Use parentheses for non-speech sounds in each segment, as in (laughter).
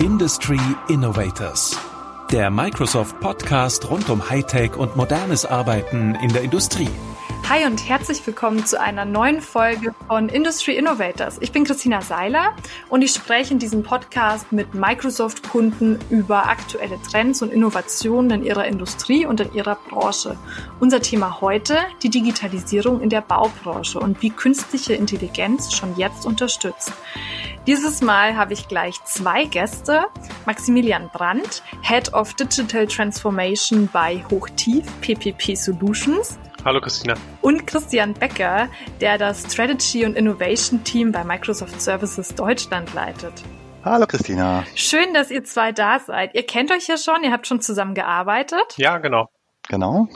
Industry Innovators. Der Microsoft Podcast rund um Hightech und modernes Arbeiten in der Industrie. Hi und herzlich willkommen zu einer neuen Folge von Industry Innovators. Ich bin Christina Seiler und ich spreche in diesem Podcast mit Microsoft-Kunden über aktuelle Trends und Innovationen in ihrer Industrie und in ihrer Branche. Unser Thema heute, die Digitalisierung in der Baubranche und wie künstliche Intelligenz schon jetzt unterstützt. Dieses Mal habe ich gleich zwei Gäste. Maximilian Brandt, Head of Digital Transformation bei Hochtief PPP Solutions Hallo Christina. Und Christian Becker, der das Strategy und Innovation Team bei Microsoft Services Deutschland leitet. Hallo Christina. Schön, dass ihr zwei da seid. Ihr kennt euch ja schon, ihr habt schon zusammen gearbeitet. Ja, genau. Genau.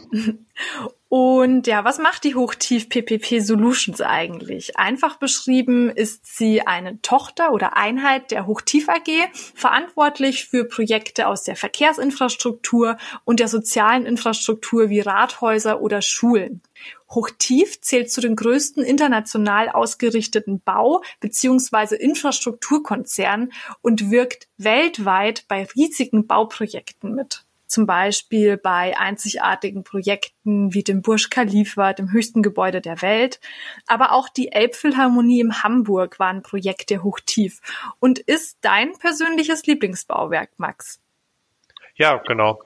Und ja, was macht die Hochtief PPP Solutions eigentlich? Einfach beschrieben ist sie eine Tochter oder Einheit der Hochtief AG, verantwortlich für Projekte aus der Verkehrsinfrastruktur und der sozialen Infrastruktur wie Rathäuser oder Schulen. Hochtief zählt zu den größten international ausgerichteten Bau- bzw. Infrastrukturkonzernen und wirkt weltweit bei riesigen Bauprojekten mit zum Beispiel bei einzigartigen Projekten wie dem Burj Khalifa, dem höchsten Gebäude der Welt. Aber auch die Elbphilharmonie in Hamburg war ein Projekt der Hochtief und ist dein persönliches Lieblingsbauwerk, Max. Ja, genau.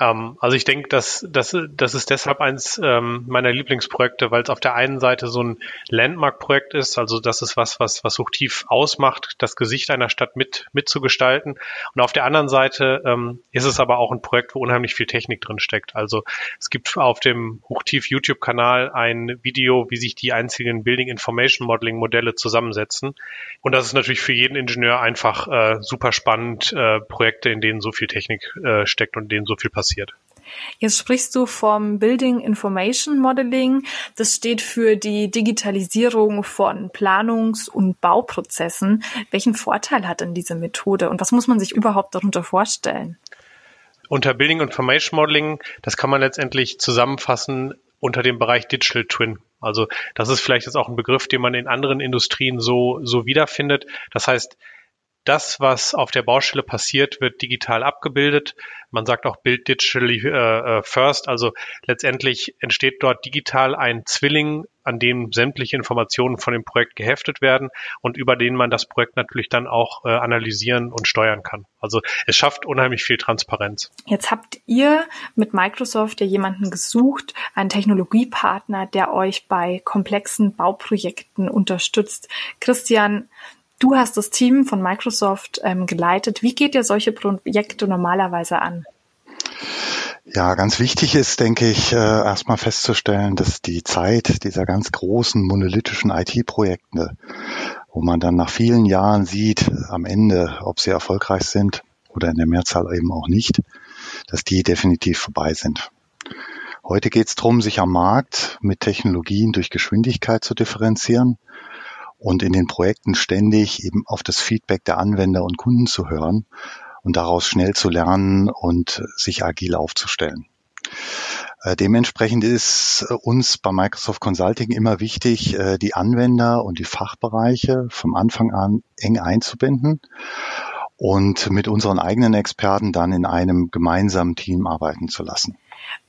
Ähm, also ich denke, dass, dass, das ist deshalb eins ähm, meiner Lieblingsprojekte, weil es auf der einen Seite so ein Landmark-Projekt ist, also das ist was, was, was hochtief ausmacht, das Gesicht einer Stadt mit, mitzugestalten. Und auf der anderen Seite ähm, ist es aber auch ein Projekt, wo unheimlich viel Technik drin steckt. Also es gibt auf dem Hochtief YouTube-Kanal ein Video, wie sich die einzigen Building Information Modeling Modelle zusammensetzen. Und das ist natürlich für jeden Ingenieur einfach äh, super spannend, äh, Projekte, in denen so viel Technik äh, steckt und denen so viel passiert passiert. Jetzt sprichst du vom Building Information Modeling. Das steht für die Digitalisierung von Planungs- und Bauprozessen. Welchen Vorteil hat denn diese Methode und was muss man sich überhaupt darunter vorstellen? Unter Building Information Modeling, das kann man letztendlich zusammenfassen unter dem Bereich Digital Twin. Also das ist vielleicht jetzt auch ein Begriff, den man in anderen Industrien so, so wiederfindet. Das heißt, das, was auf der Baustelle passiert, wird digital abgebildet. Man sagt auch Build Digitally äh, äh, First. Also letztendlich entsteht dort digital ein Zwilling, an dem sämtliche Informationen von dem Projekt geheftet werden und über den man das Projekt natürlich dann auch äh, analysieren und steuern kann. Also es schafft unheimlich viel Transparenz. Jetzt habt ihr mit Microsoft ja jemanden gesucht, einen Technologiepartner, der euch bei komplexen Bauprojekten unterstützt. Christian, Du hast das Team von Microsoft ähm, geleitet. Wie geht ihr solche Projekte normalerweise an? Ja, ganz wichtig ist, denke ich, äh, erstmal festzustellen, dass die Zeit dieser ganz großen monolithischen IT-Projekte, wo man dann nach vielen Jahren sieht, am Ende, ob sie erfolgreich sind oder in der Mehrzahl eben auch nicht, dass die definitiv vorbei sind. Heute geht es darum, sich am Markt mit Technologien durch Geschwindigkeit zu differenzieren und in den Projekten ständig eben auf das Feedback der Anwender und Kunden zu hören und daraus schnell zu lernen und sich agil aufzustellen. Äh, dementsprechend ist uns bei Microsoft Consulting immer wichtig, äh, die Anwender und die Fachbereiche vom Anfang an eng einzubinden und mit unseren eigenen Experten dann in einem gemeinsamen Team arbeiten zu lassen.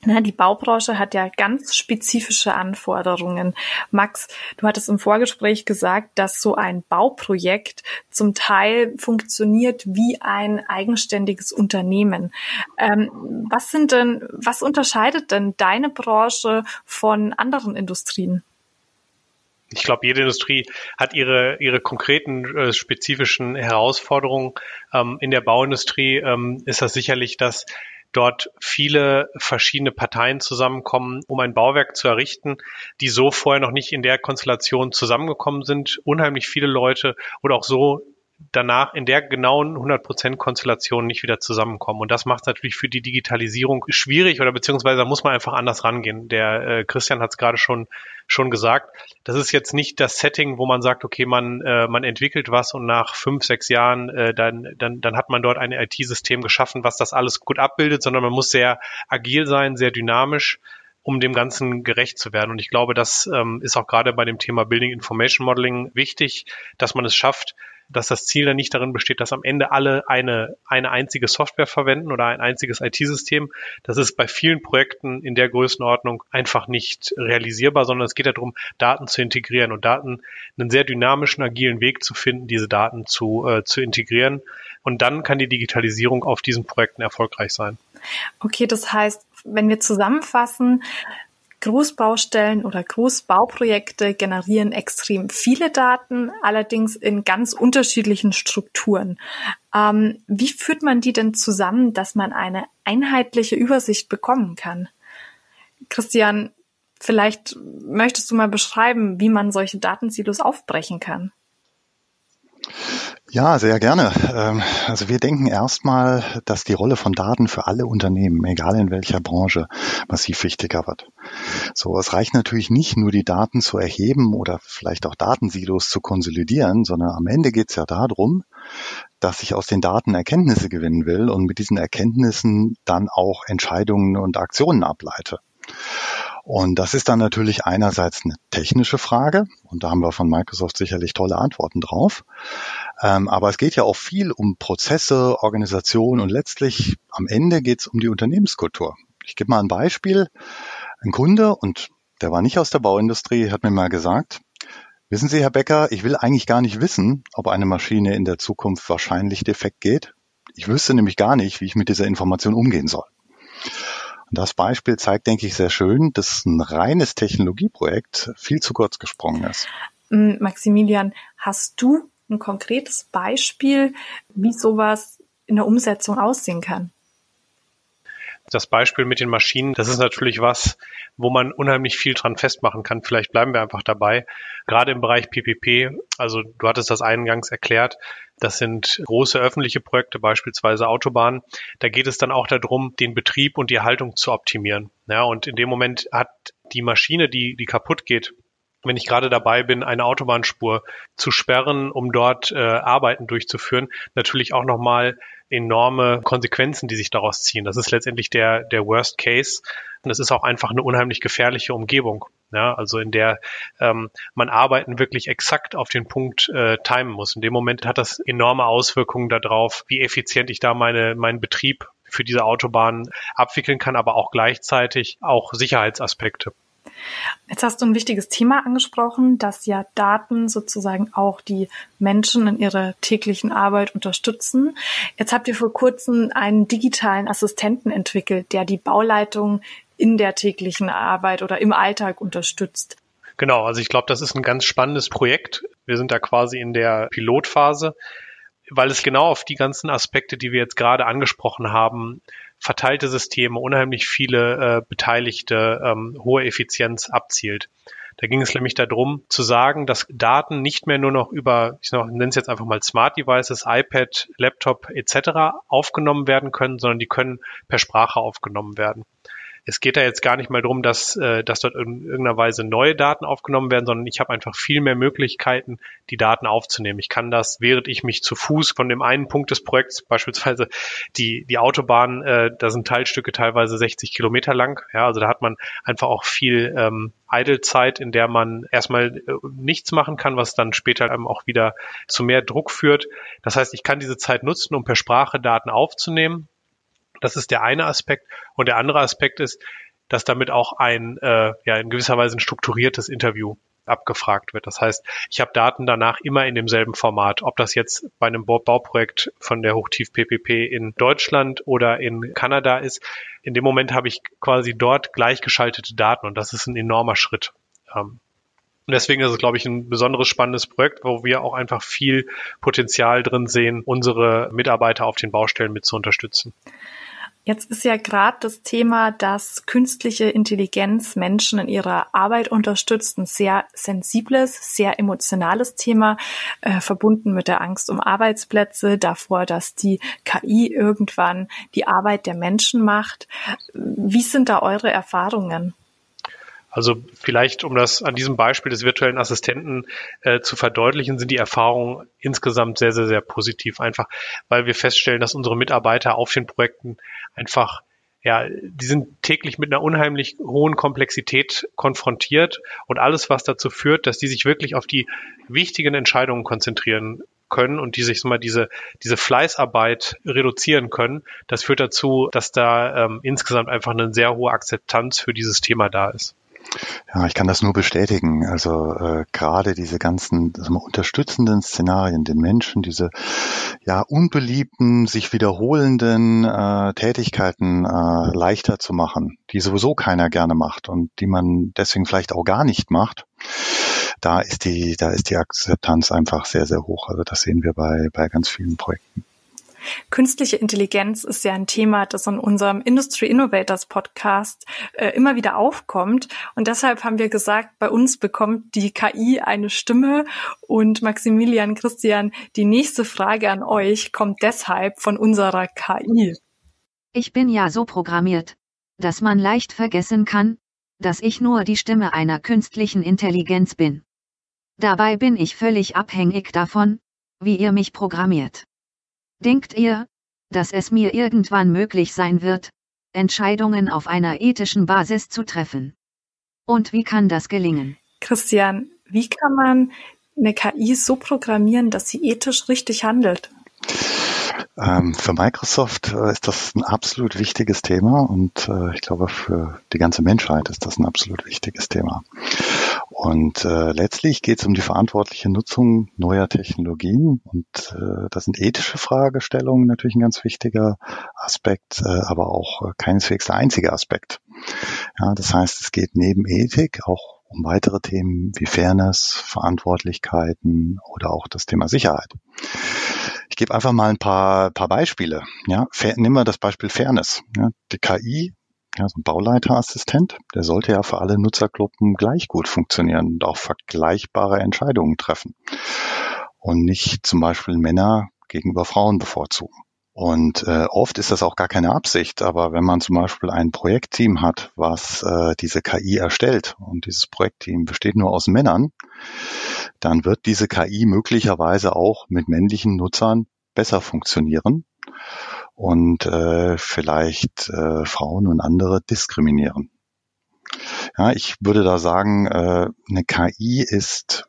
Na, die Baubranche hat ja ganz spezifische Anforderungen. Max, du hattest im Vorgespräch gesagt, dass so ein Bauprojekt zum Teil funktioniert wie ein eigenständiges Unternehmen. Ähm, was sind denn, was unterscheidet denn deine Branche von anderen Industrien? Ich glaube, jede Industrie hat ihre, ihre konkreten äh, spezifischen Herausforderungen. Ähm, in der Bauindustrie ähm, ist das sicherlich, dass dort viele verschiedene Parteien zusammenkommen, um ein Bauwerk zu errichten, die so vorher noch nicht in der Konstellation zusammengekommen sind. Unheimlich viele Leute oder auch so danach in der genauen 100% Konstellation nicht wieder zusammenkommen. Und das macht es natürlich für die Digitalisierung schwierig oder beziehungsweise da muss man einfach anders rangehen. Der äh, Christian hat es gerade schon, schon gesagt. Das ist jetzt nicht das Setting, wo man sagt, okay, man, äh, man entwickelt was und nach fünf, sechs Jahren, äh, dann, dann, dann hat man dort ein IT-System geschaffen, was das alles gut abbildet, sondern man muss sehr agil sein, sehr dynamisch um dem Ganzen gerecht zu werden. Und ich glaube, das ähm, ist auch gerade bei dem Thema Building Information Modeling wichtig, dass man es schafft, dass das Ziel dann nicht darin besteht, dass am Ende alle eine, eine einzige Software verwenden oder ein einziges IT-System. Das ist bei vielen Projekten in der Größenordnung einfach nicht realisierbar, sondern es geht darum, Daten zu integrieren und Daten einen sehr dynamischen, agilen Weg zu finden, diese Daten zu, äh, zu integrieren. Und dann kann die Digitalisierung auf diesen Projekten erfolgreich sein. Okay, das heißt, wenn wir zusammenfassen, Großbaustellen oder Großbauprojekte generieren extrem viele Daten, allerdings in ganz unterschiedlichen Strukturen. Ähm, wie führt man die denn zusammen, dass man eine einheitliche Übersicht bekommen kann? Christian, vielleicht möchtest du mal beschreiben, wie man solche Datensilos aufbrechen kann. Ja, sehr gerne. Ähm, also wir denken erstmal, dass die Rolle von Daten für alle Unternehmen, egal in welcher Branche, massiv wichtiger wird. So, es reicht natürlich nicht nur die Daten zu erheben oder vielleicht auch Datensilos zu konsolidieren, sondern am Ende geht es ja darum, dass ich aus den Daten Erkenntnisse gewinnen will und mit diesen Erkenntnissen dann auch Entscheidungen und Aktionen ableite. Und das ist dann natürlich einerseits eine technische Frage und da haben wir von Microsoft sicherlich tolle Antworten drauf. Ähm, aber es geht ja auch viel um Prozesse, Organisation und letztlich am Ende geht es um die Unternehmenskultur. Ich gebe mal ein Beispiel. Ein Kunde, und der war nicht aus der Bauindustrie, hat mir mal gesagt, wissen Sie, Herr Becker, ich will eigentlich gar nicht wissen, ob eine Maschine in der Zukunft wahrscheinlich defekt geht. Ich wüsste nämlich gar nicht, wie ich mit dieser Information umgehen soll. Das Beispiel zeigt, denke ich, sehr schön, dass ein reines Technologieprojekt viel zu kurz gesprungen ist. Maximilian, hast du ein konkretes Beispiel, wie sowas in der Umsetzung aussehen kann? Das Beispiel mit den Maschinen, das ist natürlich was, wo man unheimlich viel dran festmachen kann. Vielleicht bleiben wir einfach dabei. Gerade im Bereich PPP, also du hattest das eingangs erklärt, das sind große öffentliche Projekte, beispielsweise Autobahnen. Da geht es dann auch darum, den Betrieb und die Erhaltung zu optimieren. Ja, und in dem Moment hat die Maschine, die, die kaputt geht, wenn ich gerade dabei bin, eine Autobahnspur zu sperren, um dort äh, Arbeiten durchzuführen, natürlich auch nochmal enorme Konsequenzen, die sich daraus ziehen. Das ist letztendlich der, der Worst Case. Und es ist auch einfach eine unheimlich gefährliche Umgebung. Ja, also in der ähm, man Arbeiten wirklich exakt auf den Punkt äh, timen muss. In dem Moment hat das enorme Auswirkungen darauf, wie effizient ich da meine, meinen Betrieb für diese Autobahn abwickeln kann, aber auch gleichzeitig auch Sicherheitsaspekte. Jetzt hast du ein wichtiges Thema angesprochen, dass ja Daten sozusagen auch die Menschen in ihrer täglichen Arbeit unterstützen. Jetzt habt ihr vor kurzem einen digitalen Assistenten entwickelt, der die Bauleitung in der täglichen Arbeit oder im Alltag unterstützt. Genau, also ich glaube, das ist ein ganz spannendes Projekt. Wir sind da quasi in der Pilotphase, weil es genau auf die ganzen Aspekte, die wir jetzt gerade angesprochen haben, verteilte Systeme, unheimlich viele äh, Beteiligte, ähm, hohe Effizienz abzielt. Da ging es nämlich darum zu sagen, dass Daten nicht mehr nur noch über, ich nenne es jetzt einfach mal Smart Devices, iPad, Laptop etc. aufgenommen werden können, sondern die können per Sprache aufgenommen werden es geht da jetzt gar nicht mal darum, dass, äh, dass dort in irgendeiner Weise neue Daten aufgenommen werden, sondern ich habe einfach viel mehr Möglichkeiten, die Daten aufzunehmen. Ich kann das, während ich mich zu Fuß von dem einen Punkt des Projekts, (laughs) beispielsweise die, die Autobahn, äh, da sind Teilstücke teilweise 60 Kilometer lang. Ja, also da hat man einfach auch viel ähm, Idlezeit, in der man erstmal äh, nichts machen kann, was dann später ähm, auch wieder zu mehr Druck führt. Das heißt, ich kann diese Zeit nutzen, um per Sprache Daten aufzunehmen das ist der eine Aspekt. Und der andere Aspekt ist, dass damit auch ein, äh, ja, in gewisser Weise ein strukturiertes Interview abgefragt wird. Das heißt, ich habe Daten danach immer in demselben Format. Ob das jetzt bei einem Bauprojekt von der Hochtief PPP in Deutschland oder in Kanada ist, in dem Moment habe ich quasi dort gleichgeschaltete Daten und das ist ein enormer Schritt. Ähm, und deswegen ist es, glaube ich, ein besonderes spannendes Projekt, wo wir auch einfach viel Potenzial drin sehen, unsere Mitarbeiter auf den Baustellen mit zu unterstützen. Jetzt ist ja gerade das Thema, dass künstliche Intelligenz Menschen in ihrer Arbeit unterstützt, ein sehr sensibles, sehr emotionales Thema, äh, verbunden mit der Angst um Arbeitsplätze, davor, dass die KI irgendwann die Arbeit der Menschen macht. Wie sind da eure Erfahrungen? Also vielleicht, um das an diesem Beispiel des virtuellen Assistenten äh, zu verdeutlichen, sind die Erfahrungen insgesamt sehr, sehr, sehr positiv. Einfach, weil wir feststellen, dass unsere Mitarbeiter auf den Projekten einfach ja, die sind täglich mit einer unheimlich hohen Komplexität konfrontiert und alles, was dazu führt, dass die sich wirklich auf die wichtigen Entscheidungen konzentrieren können und die sich mal diese, diese Fleißarbeit reduzieren können, das führt dazu, dass da ähm, insgesamt einfach eine sehr hohe Akzeptanz für dieses Thema da ist. Ja, ich kann das nur bestätigen. Also äh, gerade diese ganzen also unterstützenden Szenarien, den Menschen diese ja unbeliebten, sich wiederholenden äh, Tätigkeiten äh, leichter zu machen, die sowieso keiner gerne macht und die man deswegen vielleicht auch gar nicht macht. Da ist die, da ist die Akzeptanz einfach sehr, sehr hoch. Also das sehen wir bei, bei ganz vielen Projekten. Künstliche Intelligenz ist ja ein Thema, das in unserem Industry Innovators Podcast äh, immer wieder aufkommt. Und deshalb haben wir gesagt, bei uns bekommt die KI eine Stimme. Und Maximilian, Christian, die nächste Frage an euch kommt deshalb von unserer KI. Ich bin ja so programmiert, dass man leicht vergessen kann, dass ich nur die Stimme einer künstlichen Intelligenz bin. Dabei bin ich völlig abhängig davon, wie ihr mich programmiert. Denkt ihr, dass es mir irgendwann möglich sein wird, Entscheidungen auf einer ethischen Basis zu treffen? Und wie kann das gelingen? Christian, wie kann man eine KI so programmieren, dass sie ethisch richtig handelt? Ähm, für Microsoft äh, ist das ein absolut wichtiges Thema und äh, ich glaube für die ganze Menschheit ist das ein absolut wichtiges Thema. Und äh, letztlich geht es um die verantwortliche Nutzung neuer Technologien und äh, da sind ethische Fragestellungen natürlich ein ganz wichtiger Aspekt, äh, aber auch äh, keineswegs der einzige Aspekt. Ja, das heißt, es geht neben Ethik auch um weitere Themen wie Fairness, Verantwortlichkeiten oder auch das Thema Sicherheit. Ich gebe einfach mal ein paar, paar Beispiele. Ja, nehmen wir das Beispiel Fairness. Ja, die KI, ja, so ein Bauleiterassistent, der sollte ja für alle Nutzergruppen gleich gut funktionieren und auch vergleichbare Entscheidungen treffen und nicht zum Beispiel Männer gegenüber Frauen bevorzugen. Und äh, oft ist das auch gar keine Absicht, aber wenn man zum Beispiel ein Projektteam hat, was äh, diese KI erstellt und dieses Projektteam besteht nur aus Männern, dann wird diese KI möglicherweise auch mit männlichen Nutzern besser funktionieren und äh, vielleicht äh, Frauen und andere diskriminieren. Ja, ich würde da sagen, äh, eine KI ist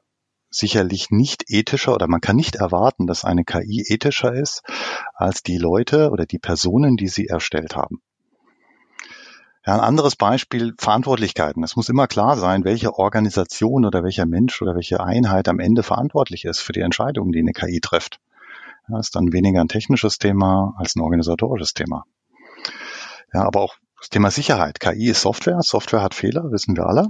sicherlich nicht ethischer oder man kann nicht erwarten, dass eine KI ethischer ist als die Leute oder die Personen, die sie erstellt haben. Ja, ein anderes Beispiel, Verantwortlichkeiten. Es muss immer klar sein, welche Organisation oder welcher Mensch oder welche Einheit am Ende verantwortlich ist für die Entscheidungen, die eine KI trifft. Ja, ist dann weniger ein technisches Thema als ein organisatorisches Thema. Ja, aber auch das Thema Sicherheit. KI ist Software. Software hat Fehler, wissen wir alle.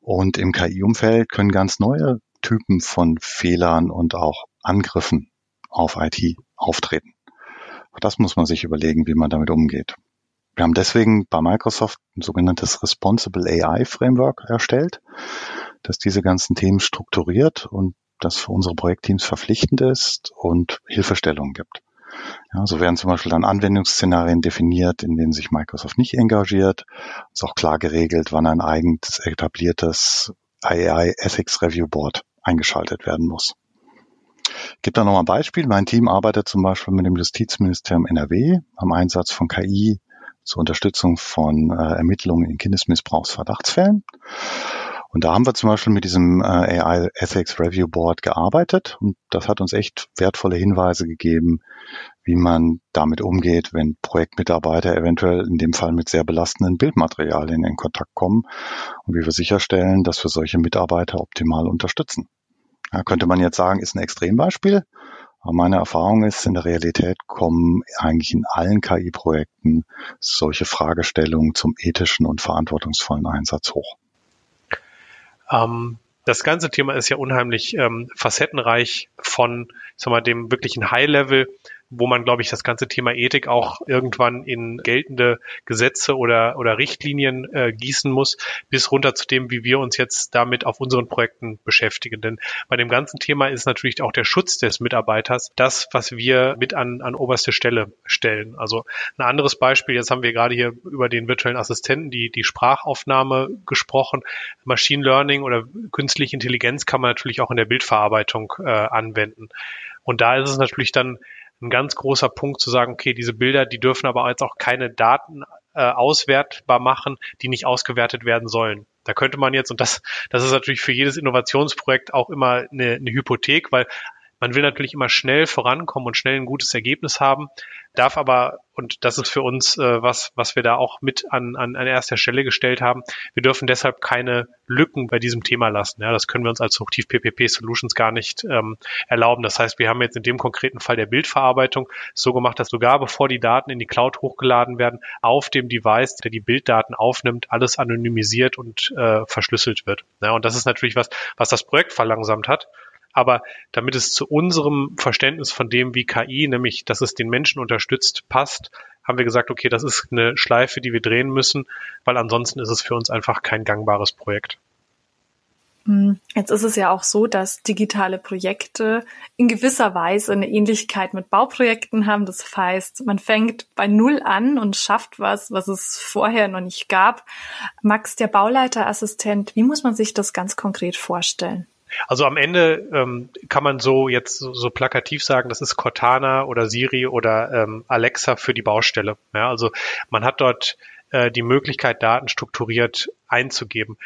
Und im KI-Umfeld können ganz neue Typen von Fehlern und auch Angriffen auf IT auftreten. Auch das muss man sich überlegen, wie man damit umgeht. Wir haben deswegen bei Microsoft ein sogenanntes Responsible AI Framework erstellt, das diese ganzen Themen strukturiert und das für unsere Projektteams verpflichtend ist und Hilfestellungen gibt. Ja, so werden zum Beispiel dann Anwendungsszenarien definiert, in denen sich Microsoft nicht engagiert. Es ist auch klar geregelt, wann ein eigens etabliertes AI Ethics Review Board eingeschaltet werden muss. Ich gebe da nochmal ein Beispiel. Mein Team arbeitet zum Beispiel mit dem Justizministerium NRW am Einsatz von KI zur Unterstützung von äh, Ermittlungen in Kindesmissbrauchsverdachtsfällen. Und da haben wir zum Beispiel mit diesem äh, AI Ethics Review Board gearbeitet und das hat uns echt wertvolle Hinweise gegeben, wie man damit umgeht, wenn Projektmitarbeiter eventuell in dem Fall mit sehr belastenden Bildmaterialien in Kontakt kommen und wie wir sicherstellen, dass wir solche Mitarbeiter optimal unterstützen. Ja, könnte man jetzt sagen, ist ein Extrembeispiel, aber meine Erfahrung ist, in der Realität kommen eigentlich in allen KI-Projekten solche Fragestellungen zum ethischen und verantwortungsvollen Einsatz hoch. Ähm, das ganze Thema ist ja unheimlich ähm, facettenreich von, ich sag mal, dem wirklichen High-Level wo man, glaube ich, das ganze Thema Ethik auch irgendwann in geltende Gesetze oder, oder Richtlinien äh, gießen muss, bis runter zu dem, wie wir uns jetzt damit auf unseren Projekten beschäftigen. Denn bei dem ganzen Thema ist natürlich auch der Schutz des Mitarbeiters das, was wir mit an, an oberste Stelle stellen. Also ein anderes Beispiel, jetzt haben wir gerade hier über den virtuellen Assistenten, die, die Sprachaufnahme gesprochen. Machine Learning oder künstliche Intelligenz kann man natürlich auch in der Bildverarbeitung äh, anwenden. Und da ist es natürlich dann ein ganz großer Punkt zu sagen, okay, diese Bilder, die dürfen aber jetzt auch keine Daten äh, auswertbar machen, die nicht ausgewertet werden sollen. Da könnte man jetzt, und das, das ist natürlich für jedes Innovationsprojekt auch immer eine, eine Hypothek, weil man will natürlich immer schnell vorankommen und schnell ein gutes Ergebnis haben, darf aber, und das ist für uns äh, was, was wir da auch mit an, an, an erster Stelle gestellt haben, wir dürfen deshalb keine Lücken bei diesem Thema lassen. Ja, das können wir uns als Hochtief PPP Solutions gar nicht ähm, erlauben. Das heißt, wir haben jetzt in dem konkreten Fall der Bildverarbeitung so gemacht, dass sogar bevor die Daten in die Cloud hochgeladen werden, auf dem Device, der die Bilddaten aufnimmt, alles anonymisiert und äh, verschlüsselt wird. Ja, und das ist natürlich was, was das Projekt verlangsamt hat. Aber damit es zu unserem Verständnis von dem, wie KI, nämlich dass es den Menschen unterstützt, passt, haben wir gesagt, okay, das ist eine Schleife, die wir drehen müssen, weil ansonsten ist es für uns einfach kein gangbares Projekt. Hm, jetzt ist es ja auch so, dass digitale Projekte in gewisser Weise eine Ähnlichkeit mit Bauprojekten haben. Das heißt, man fängt bei Null an und schafft was, was es vorher noch nicht gab. Max, der Bauleiterassistent, wie muss man sich das ganz konkret vorstellen? Also am Ende ähm, kann man so jetzt so, so, plakativ sagen, das ist Cortana oder Siri oder ähm, Alexa für die Baustelle. Ja, also man hat dort äh, die Möglichkeit, Daten strukturiert einzugeben.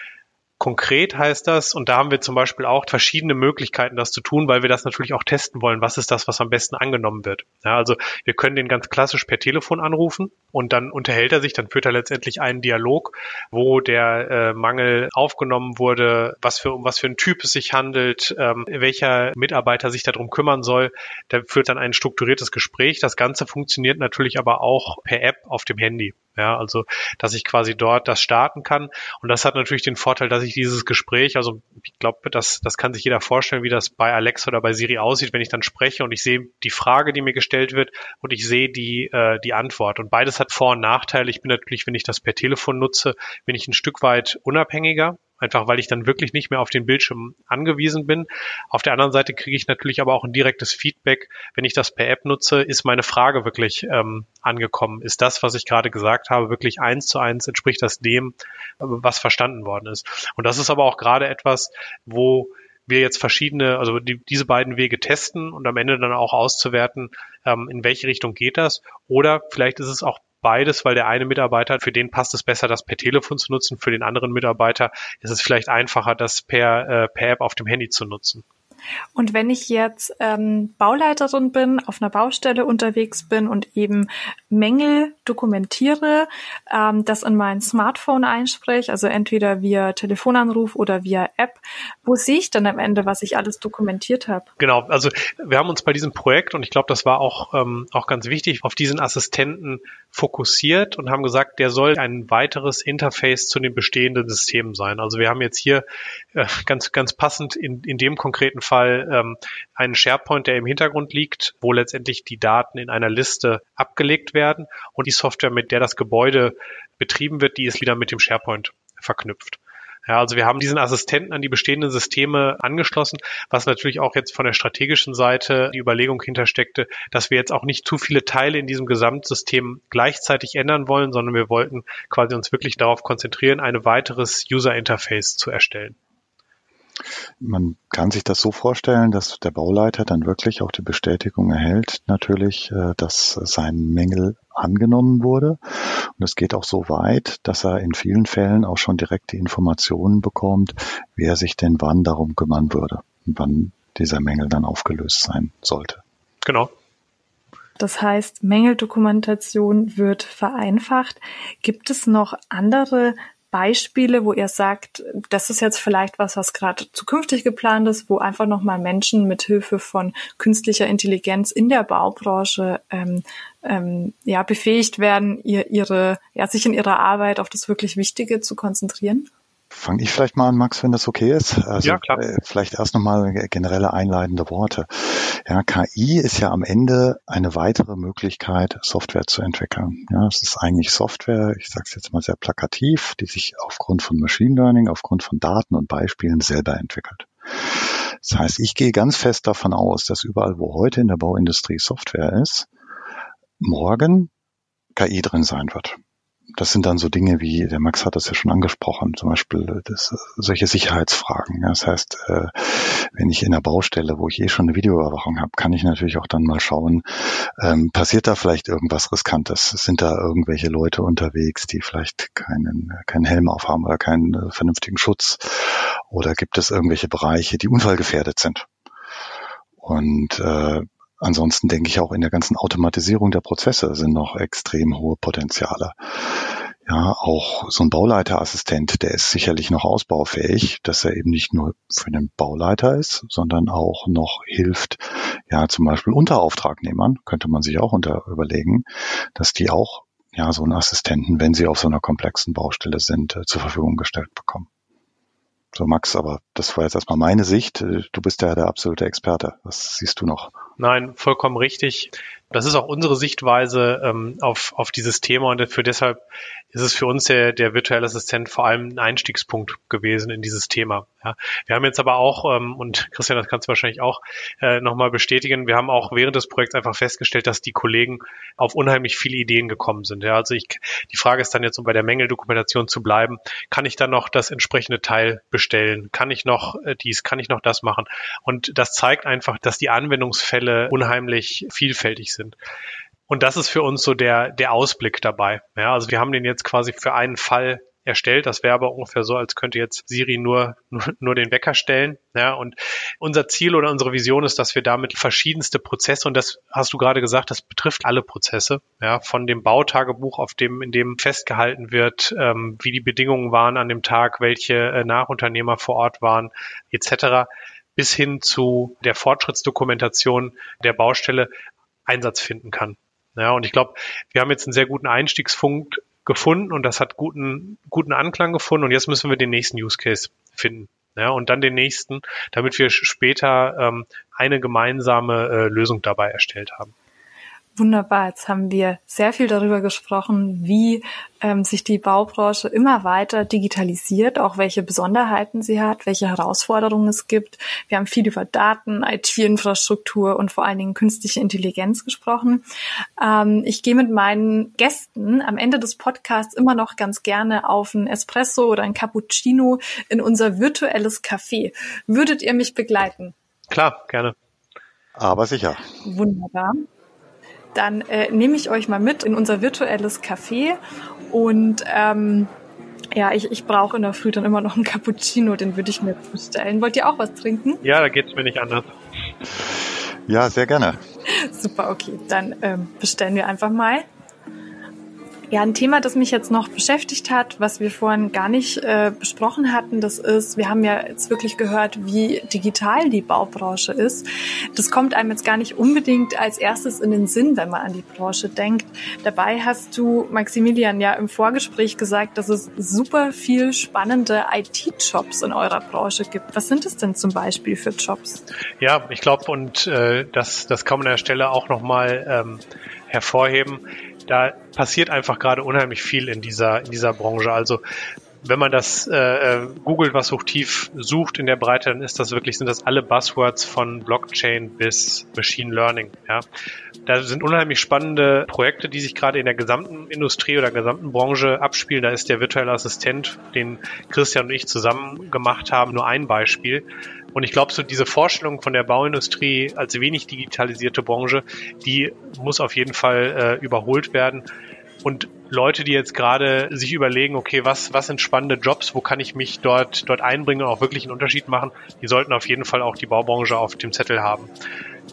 Konkret heißt das, und da haben wir zum Beispiel auch verschiedene Möglichkeiten, das zu tun, weil wir das natürlich auch testen wollen. Was ist das, was am besten angenommen wird? Ja, also wir können den ganz klassisch per Telefon anrufen und dann unterhält er sich, dann führt er letztendlich einen Dialog, wo der äh, Mangel aufgenommen wurde, was für um was für ein Typ es sich handelt, ähm, welcher Mitarbeiter sich darum kümmern soll. Der führt dann ein strukturiertes Gespräch. Das Ganze funktioniert natürlich aber auch per App auf dem Handy. Ja, also, dass ich quasi dort das starten kann. Und das hat natürlich den Vorteil, dass ich dieses Gespräch, also ich glaube, das, das kann sich jeder vorstellen, wie das bei Alexa oder bei Siri aussieht, wenn ich dann spreche und ich sehe die Frage, die mir gestellt wird und ich sehe die, äh, die Antwort. Und beides hat Vor- und Nachteile. Ich bin natürlich, wenn ich das per Telefon nutze, bin ich ein Stück weit unabhängiger einfach weil ich dann wirklich nicht mehr auf den Bildschirm angewiesen bin. Auf der anderen Seite kriege ich natürlich aber auch ein direktes Feedback, wenn ich das per App nutze, ist meine Frage wirklich ähm, angekommen? Ist das, was ich gerade gesagt habe, wirklich eins zu eins, entspricht das dem, was verstanden worden ist? Und das ist aber auch gerade etwas, wo wir jetzt verschiedene, also die, diese beiden Wege testen und am Ende dann auch auszuwerten, ähm, in welche Richtung geht das. Oder vielleicht ist es auch beides, weil der eine Mitarbeiter, für den passt es besser, das per Telefon zu nutzen, für den anderen Mitarbeiter ist es vielleicht einfacher, das per, äh, per App auf dem Handy zu nutzen. Und wenn ich jetzt ähm, Bauleiterin bin, auf einer Baustelle unterwegs bin und eben Mängel dokumentiere, ähm, das in mein Smartphone einspreche, also entweder via Telefonanruf oder via App, wo sehe ich dann am Ende, was ich alles dokumentiert habe? Genau, also wir haben uns bei diesem Projekt, und ich glaube, das war auch, ähm, auch ganz wichtig, auf diesen Assistenten fokussiert und haben gesagt, der soll ein weiteres Interface zu den bestehenden Systemen sein. Also wir haben jetzt hier äh, ganz, ganz passend in, in dem konkreten Fall ähm, einen SharePoint, der im Hintergrund liegt, wo letztendlich die Daten in einer Liste abgelegt werden und die Software, mit der das Gebäude betrieben wird, die ist wieder mit dem SharePoint verknüpft. Ja, also wir haben diesen Assistenten an die bestehenden Systeme angeschlossen, was natürlich auch jetzt von der strategischen Seite die Überlegung hintersteckte, dass wir jetzt auch nicht zu viele Teile in diesem Gesamtsystem gleichzeitig ändern wollen, sondern wir wollten quasi uns wirklich darauf konzentrieren, ein weiteres User Interface zu erstellen. Man kann sich das so vorstellen, dass der Bauleiter dann wirklich auch die Bestätigung erhält, natürlich, äh, dass sein Mängel angenommen wurde. Und es geht auch so weit, dass er in vielen Fällen auch schon direkt die Informationen bekommt, wer sich denn wann darum kümmern würde und wann dieser Mängel dann aufgelöst sein sollte. Genau. Das heißt, Mängeldokumentation wird vereinfacht. Gibt es noch andere Beispiele, wo ihr sagt, das ist jetzt vielleicht was, was gerade zukünftig geplant ist, wo einfach nochmal Menschen mit Hilfe von künstlicher Intelligenz in der Baubranche ähm, ähm, ja befähigt werden, ihr, ihre, ja, sich in ihrer Arbeit auf das wirklich Wichtige zu konzentrieren? Fange ich vielleicht mal an, Max, wenn das okay ist. Also ja, klar. Äh, vielleicht erst nochmal generelle einleitende Worte. Ja, KI ist ja am Ende eine weitere Möglichkeit, Software zu entwickeln. Ja, es ist eigentlich Software, ich sage es jetzt mal sehr plakativ, die sich aufgrund von Machine Learning, aufgrund von Daten und Beispielen selber entwickelt. Das heißt, ich gehe ganz fest davon aus, dass überall, wo heute in der Bauindustrie Software ist, morgen KI drin sein wird. Das sind dann so Dinge wie, der Max hat das ja schon angesprochen, zum Beispiel das, solche Sicherheitsfragen. Das heißt, äh, wenn ich in der Baustelle, wo ich eh schon eine Videoüberwachung habe, kann ich natürlich auch dann mal schauen, ähm, passiert da vielleicht irgendwas Riskantes? Sind da irgendwelche Leute unterwegs, die vielleicht keinen, keinen Helm aufhaben oder keinen äh, vernünftigen Schutz? Oder gibt es irgendwelche Bereiche, die unfallgefährdet sind? Und äh, ansonsten denke ich auch in der ganzen Automatisierung der Prozesse sind noch extrem hohe Potenziale. Ja, auch so ein Bauleiterassistent, der ist sicherlich noch ausbaufähig, dass er eben nicht nur für den Bauleiter ist, sondern auch noch hilft, ja, zum Beispiel Unterauftragnehmern, könnte man sich auch unter überlegen, dass die auch ja, so einen Assistenten, wenn sie auf so einer komplexen Baustelle sind, äh, zur Verfügung gestellt bekommen. So, Max, aber das war jetzt erstmal meine Sicht. Du bist ja der absolute Experte. Was siehst du noch? Nein, vollkommen richtig. Das ist auch unsere Sichtweise ähm, auf, auf dieses Thema und für deshalb ist es für uns der, der virtuelle Assistent vor allem ein Einstiegspunkt gewesen in dieses Thema. Ja. Wir haben jetzt aber auch, ähm, und Christian, das kannst du wahrscheinlich auch äh, nochmal bestätigen, wir haben auch während des Projekts einfach festgestellt, dass die Kollegen auf unheimlich viele Ideen gekommen sind. Ja. Also ich, die Frage ist dann jetzt, um bei der Mängeldokumentation zu bleiben, kann ich dann noch das entsprechende Teil bestellen? Kann ich noch äh, dies, kann ich noch das machen? Und das zeigt einfach, dass die Anwendungsfälle unheimlich vielfältig sind. Und das ist für uns so der, der Ausblick dabei. Ja, also wir haben den jetzt quasi für einen Fall erstellt. Das wäre aber ungefähr so, als könnte jetzt Siri nur, nur, nur den Wecker stellen. Ja, und unser Ziel oder unsere Vision ist, dass wir damit verschiedenste Prozesse, und das hast du gerade gesagt, das betrifft alle Prozesse, ja, von dem Bautagebuch, auf dem, in dem festgehalten wird, ähm, wie die Bedingungen waren an dem Tag, welche äh, Nachunternehmer vor Ort waren, etc., bis hin zu der Fortschrittsdokumentation der Baustelle Einsatz finden kann. Ja, und ich glaube, wir haben jetzt einen sehr guten Einstiegspunkt gefunden und das hat guten, guten Anklang gefunden und jetzt müssen wir den nächsten Use Case finden. Ja, und dann den nächsten, damit wir später ähm, eine gemeinsame äh, Lösung dabei erstellt haben. Wunderbar, jetzt haben wir sehr viel darüber gesprochen, wie ähm, sich die Baubranche immer weiter digitalisiert, auch welche Besonderheiten sie hat, welche Herausforderungen es gibt. Wir haben viel über Daten, IT-Infrastruktur und vor allen Dingen künstliche Intelligenz gesprochen. Ähm, ich gehe mit meinen Gästen am Ende des Podcasts immer noch ganz gerne auf ein Espresso oder ein Cappuccino in unser virtuelles Café. Würdet ihr mich begleiten? Klar, gerne. Aber sicher. Wunderbar dann äh, nehme ich euch mal mit in unser virtuelles Café und ähm, ja, ich, ich brauche in der Früh dann immer noch einen Cappuccino, den würde ich mir bestellen. Wollt ihr auch was trinken? Ja, da geht's mir nicht anders. Ja, sehr gerne. (laughs) Super, okay. Dann ähm, bestellen wir einfach mal. Ja, ein Thema, das mich jetzt noch beschäftigt hat, was wir vorhin gar nicht äh, besprochen hatten, das ist, wir haben ja jetzt wirklich gehört, wie digital die Baubranche ist. Das kommt einem jetzt gar nicht unbedingt als erstes in den Sinn, wenn man an die Branche denkt. Dabei hast du, Maximilian, ja im Vorgespräch gesagt, dass es super viel spannende IT-Jobs in eurer Branche gibt. Was sind es denn zum Beispiel für Jobs? Ja, ich glaube, und äh, das, das kann man an der Stelle auch nochmal ähm, hervorheben da passiert einfach gerade unheimlich viel in dieser, in dieser Branche. Also wenn man das äh, äh, googelt, was hochtief sucht in der Breite, dann ist das wirklich, sind das alle Buzzwords von Blockchain bis Machine Learning. Ja. Da sind unheimlich spannende Projekte, die sich gerade in der gesamten Industrie oder gesamten Branche abspielen. Da ist der virtuelle Assistent, den Christian und ich zusammen gemacht haben, nur ein Beispiel. Und ich glaube, so diese Vorstellung von der Bauindustrie als wenig digitalisierte Branche, die muss auf jeden Fall äh, überholt werden. Und Leute, die jetzt gerade sich überlegen, okay, was, was sind spannende Jobs, wo kann ich mich dort, dort einbringen und auch wirklich einen Unterschied machen, die sollten auf jeden Fall auch die Baubranche auf dem Zettel haben.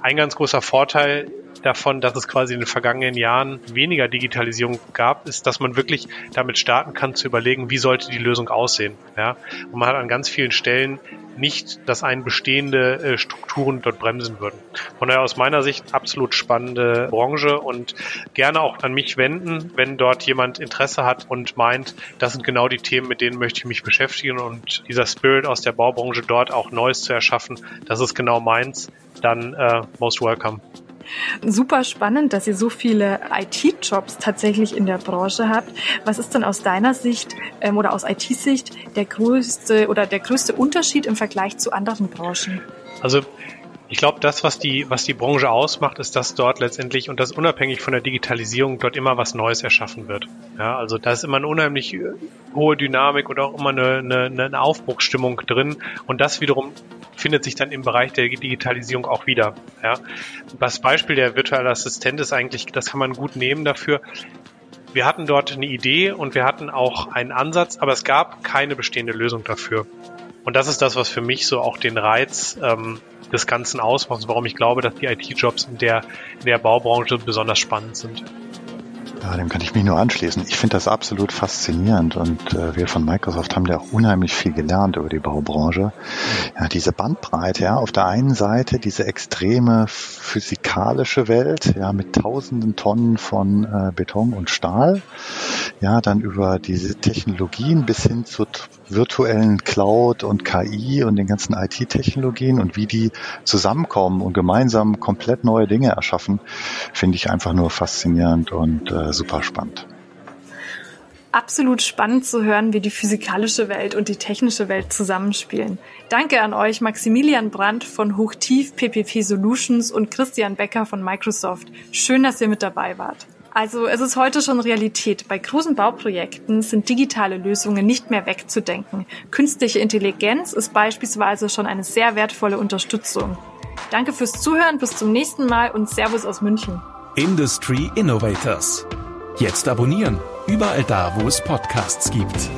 Ein ganz großer Vorteil davon, dass es quasi in den vergangenen Jahren weniger Digitalisierung gab, ist, dass man wirklich damit starten kann zu überlegen, wie sollte die Lösung aussehen. Ja? Und man hat an ganz vielen Stellen nicht, dass ein bestehende äh, Strukturen dort bremsen würden. Von daher aus meiner Sicht absolut spannende Branche und gerne auch an mich wenden, wenn dort jemand Interesse hat und meint, das sind genau die Themen, mit denen möchte ich mich beschäftigen und dieser Spirit aus der Baubranche dort auch Neues zu erschaffen, das ist genau meins, dann äh, most welcome. Super spannend, dass ihr so viele IT-Jobs tatsächlich in der Branche habt. Was ist denn aus deiner Sicht ähm, oder aus IT-Sicht der größte oder der größte Unterschied im Vergleich zu anderen Branchen? Also ich glaube, das, was die, was die Branche ausmacht, ist, dass dort letztendlich und das unabhängig von der Digitalisierung dort immer was Neues erschaffen wird. Ja, also da ist immer eine unheimlich äh, hohe Dynamik und auch immer eine, eine, eine Aufbruchsstimmung drin und das wiederum findet sich dann im Bereich der Digitalisierung auch wieder. Ja. Das Beispiel der virtuelle Assistent ist eigentlich, das kann man gut nehmen dafür. Wir hatten dort eine Idee und wir hatten auch einen Ansatz, aber es gab keine bestehende Lösung dafür. Und das ist das, was für mich so auch den Reiz ähm, des Ganzen ausmacht, warum ich glaube, dass die IT-Jobs in der, in der Baubranche besonders spannend sind. Ja, dem kann ich mich nur anschließen. Ich finde das absolut faszinierend und äh, wir von Microsoft haben da auch unheimlich viel gelernt über die Baubranche. Ja, diese Bandbreite, ja, auf der einen Seite diese extreme physikalische Welt, ja, mit tausenden Tonnen von äh, Beton und Stahl, ja, dann über diese Technologien bis hin zur virtuellen Cloud und KI und den ganzen IT-Technologien und wie die zusammenkommen und gemeinsam komplett neue Dinge erschaffen, finde ich einfach nur faszinierend und äh, super spannend. Absolut spannend zu hören, wie die physikalische Welt und die technische Welt zusammenspielen. Danke an euch, Maximilian Brandt von Hochtief PPP Solutions und Christian Becker von Microsoft. Schön, dass ihr mit dabei wart. Also es ist heute schon Realität. Bei großen Bauprojekten sind digitale Lösungen nicht mehr wegzudenken. Künstliche Intelligenz ist beispielsweise schon eine sehr wertvolle Unterstützung. Danke fürs Zuhören, bis zum nächsten Mal und Servus aus München. Industry Innovators. Jetzt abonnieren, überall da, wo es Podcasts gibt.